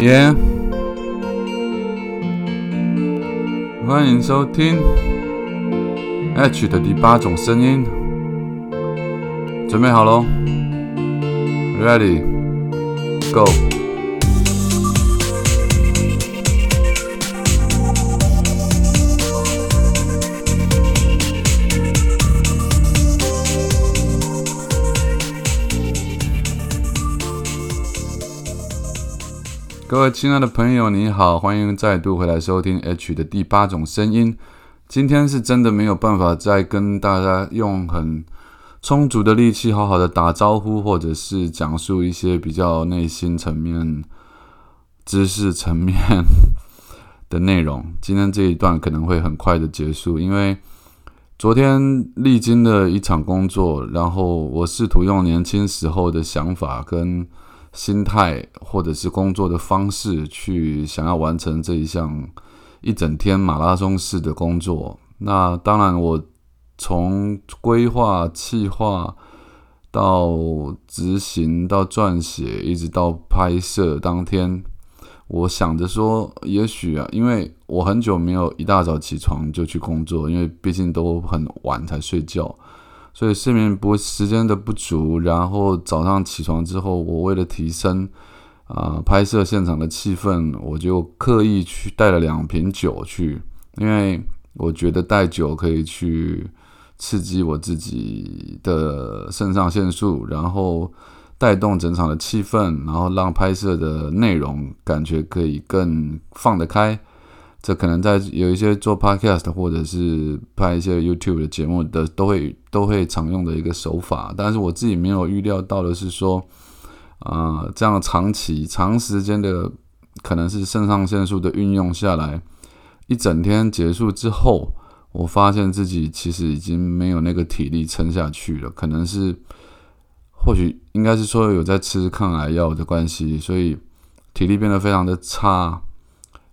耶！欢迎收听 H 的第八种声音，准备好喽，Ready，Go！各位亲爱的朋友，你好，欢迎再度回来收听 H 的第八种声音。今天是真的没有办法再跟大家用很充足的力气好好的打招呼，或者是讲述一些比较内心层面、知识层面的内容。今天这一段可能会很快的结束，因为昨天历经了一场工作，然后我试图用年轻时候的想法跟。心态或者是工作的方式去想要完成这一项一整天马拉松式的工作。那当然，我从规划、计划到执行、到撰写，一直到拍摄当天，我想着说，也许啊，因为我很久没有一大早起床就去工作，因为毕竟都很晚才睡觉。所以睡眠不时间的不足，然后早上起床之后，我为了提升啊拍摄现场的气氛，我就刻意去带了两瓶酒去，因为我觉得带酒可以去刺激我自己的肾上腺素，然后带动整场的气氛，然后让拍摄的内容感觉可以更放得开。这可能在有一些做 podcast 或者是拍一些 YouTube 的节目的都会都会常用的一个手法，但是我自己没有预料到的是说，啊，这样长期长时间的可能是肾上腺素的运用下来，一整天结束之后，我发现自己其实已经没有那个体力撑下去了，可能是或许应该是说有在吃抗癌药的关系，所以体力变得非常的差。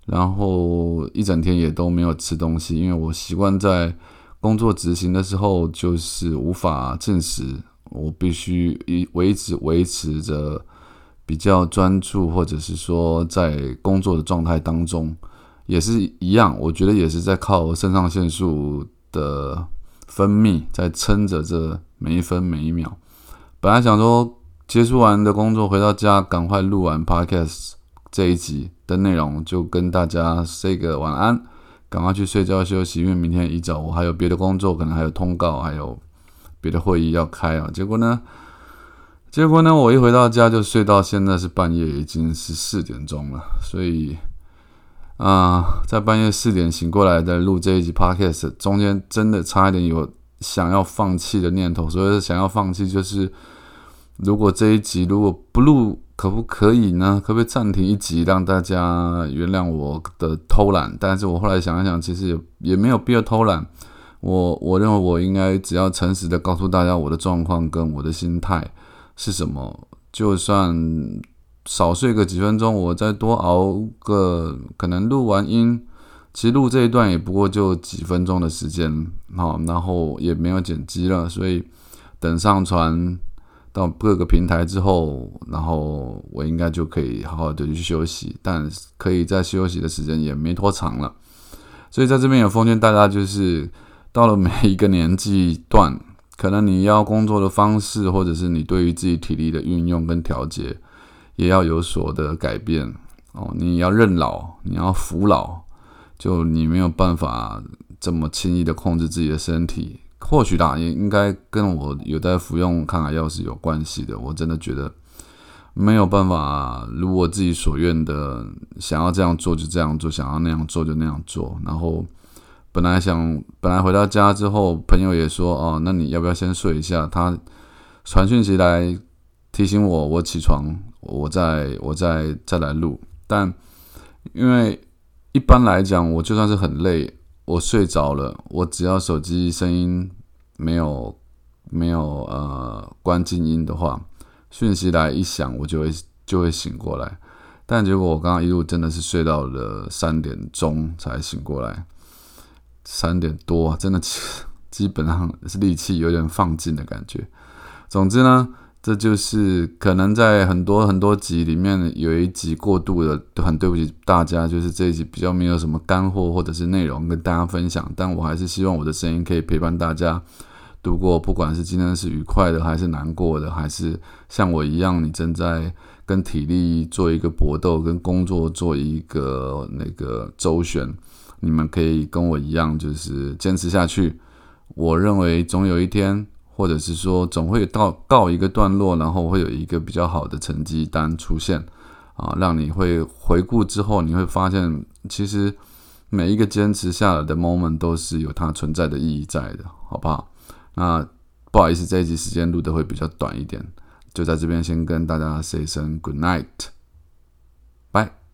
然后一整天也都没有吃东西，因为我习惯在工作执行的时候就是无法进食，我必须一维持维持着比较专注，或者是说在工作的状态当中也是一样，我觉得也是在靠肾上腺素的分泌在撑着这每一分每一秒。本来想说结束完的工作回到家赶快录完 podcast。这一集的内容就跟大家 say 个晚安，赶快去睡觉休息，因为明天一早我还有别的工作，可能还有通告，还有别的会议要开啊。结果呢，结果呢，我一回到家就睡到现在是半夜，已经是四点钟了。所以啊，在半夜四点醒过来再录这一集 podcast，中间真的差一点有想要放弃的念头。所以想要放弃，就是如果这一集如果不录。可不可以呢？可不可以暂停一集，让大家原谅我的偷懒？但是我后来想一想，其实也也没有必要偷懒。我我认为我应该只要诚实的告诉大家我的状况跟我的心态是什么。就算少睡个几分钟，我再多熬个，可能录完音，其实录这一段也不过就几分钟的时间，好，然后也没有剪辑了，所以等上传。到各个平台之后，然后我应该就可以好好的去休息，但可以在休息的时间也没多长了，所以在这边有奉劝大家，就是到了每一个年纪段，可能你要工作的方式，或者是你对于自己体力的运用跟调节，也要有所的改变哦。你要认老，你要服老，就你没有办法这么轻易的控制自己的身体。或许啦，也应该跟我有在服用抗癌药是有关系的。我真的觉得没有办法如我自己所愿的，想要这样做就这样做，想要那样做就那样做。然后本来想，本来回到家之后，朋友也说：“哦，那你要不要先睡一下？”他传讯息来提醒我，我起床，我再我再再来录。但因为一般来讲，我就算是很累。我睡着了，我只要手机声音没有没有呃关静音的话，讯息来一响，我就会就会醒过来。但结果我刚刚一路真的是睡到了三点钟才醒过来，三点多真的基本上是力气有点放尽的感觉。总之呢，这就是可能在很多很多集里面有一集过度的，很对不起大家，就是这一集比较没有什么干货或者是内容跟大家分享，但我还是希望我的声音可以陪伴大家度过，不管是今天是愉快的，还是难过的，还是像我一样，你正在跟体力做一个搏斗，跟工作做一个那个周旋，你们可以跟我一样，就是坚持下去。我认为总有一天。或者是说，总会到告一个段落，然后会有一个比较好的成绩单出现，啊，让你会回顾之后，你会发现，其实每一个坚持下来的 moment 都是有它存在的意义在的，好不好？那不好意思，这一集时间录的会比较短一点，就在这边先跟大家 say 声 good night，拜。